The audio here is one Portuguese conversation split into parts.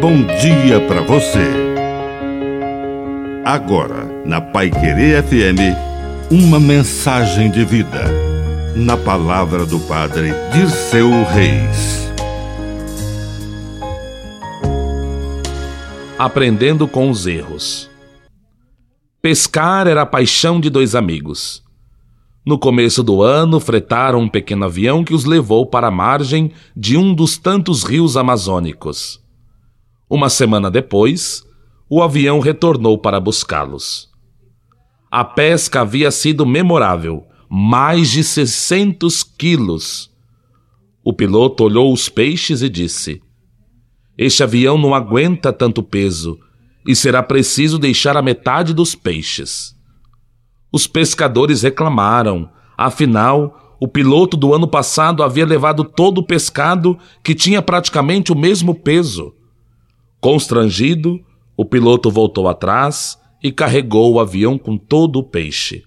bom dia para você. Agora, na Pai Querer FM, uma mensagem de vida. Na palavra do Padre Dirceu Reis. Aprendendo com os erros. Pescar era a paixão de dois amigos. No começo do ano, fretaram um pequeno avião que os levou para a margem de um dos tantos rios amazônicos. Uma semana depois, o avião retornou para buscá-los. A pesca havia sido memorável, mais de 600 quilos. O piloto olhou os peixes e disse: Este avião não aguenta tanto peso e será preciso deixar a metade dos peixes. Os pescadores reclamaram, afinal, o piloto do ano passado havia levado todo o pescado que tinha praticamente o mesmo peso. Constrangido, o piloto voltou atrás e carregou o avião com todo o peixe.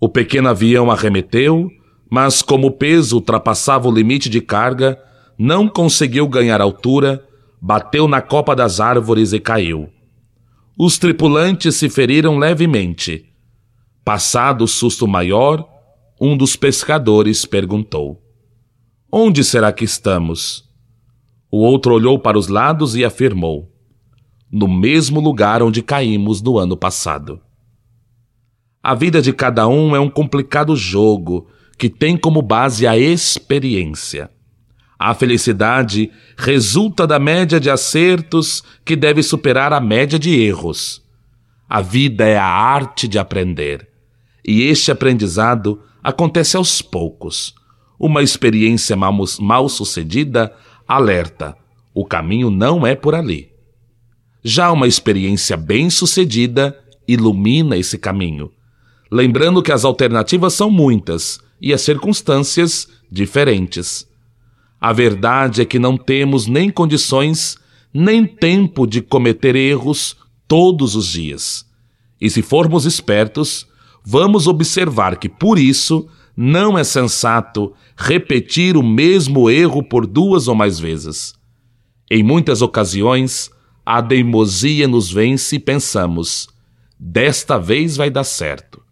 O pequeno avião arremeteu, mas como o peso ultrapassava o limite de carga, não conseguiu ganhar altura, bateu na copa das árvores e caiu. Os tripulantes se feriram levemente Passado o susto maior, um dos pescadores perguntou: Onde será que estamos? O outro olhou para os lados e afirmou: No mesmo lugar onde caímos no ano passado. A vida de cada um é um complicado jogo que tem como base a experiência. A felicidade resulta da média de acertos que deve superar a média de erros. A vida é a arte de aprender. E este aprendizado acontece aos poucos. Uma experiência mal, mal sucedida alerta: o caminho não é por ali. Já uma experiência bem sucedida ilumina esse caminho, lembrando que as alternativas são muitas e as circunstâncias diferentes. A verdade é que não temos nem condições nem tempo de cometer erros todos os dias. E se formos espertos, vamos observar que, por isso, não é sensato repetir o mesmo erro por duas ou mais vezes. Em muitas ocasiões, a teimosia nos vence e pensamos: desta vez vai dar certo.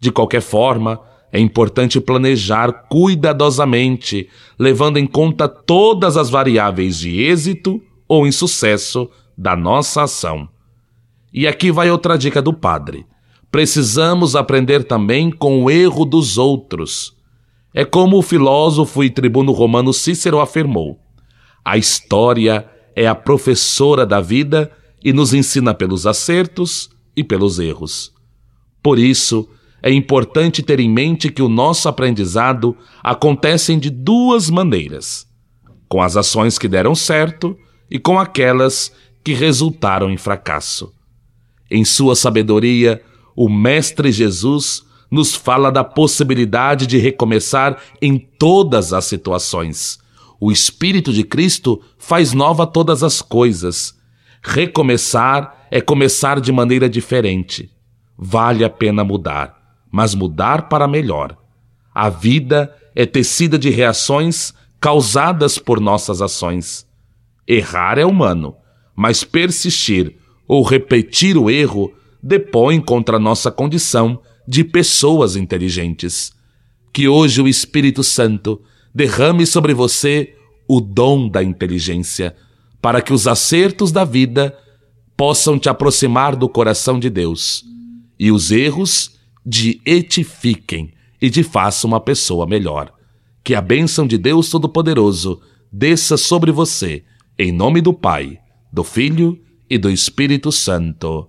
De qualquer forma, é importante planejar cuidadosamente, levando em conta todas as variáveis de êxito ou insucesso da nossa ação. E aqui vai outra dica do padre precisamos aprender também com o erro dos outros. É como o filósofo e tribuno romano Cícero afirmou: a história é a professora da vida e nos ensina pelos acertos e pelos erros. Por isso, é importante ter em mente que o nosso aprendizado acontece de duas maneiras: com as ações que deram certo e com aquelas que resultaram em fracasso. Em sua sabedoria, o Mestre Jesus nos fala da possibilidade de recomeçar em todas as situações. O Espírito de Cristo faz nova todas as coisas. Recomeçar é começar de maneira diferente. Vale a pena mudar, mas mudar para melhor. A vida é tecida de reações causadas por nossas ações. Errar é humano, mas persistir ou repetir o erro depõe contra nossa condição de pessoas inteligentes. Que hoje o Espírito Santo derrame sobre você o dom da inteligência, para que os acertos da vida possam te aproximar do coração de Deus e os erros de edifiquem e te façam uma pessoa melhor. Que a bênção de Deus Todo-Poderoso desça sobre você, em nome do Pai, do Filho e do Espírito Santo.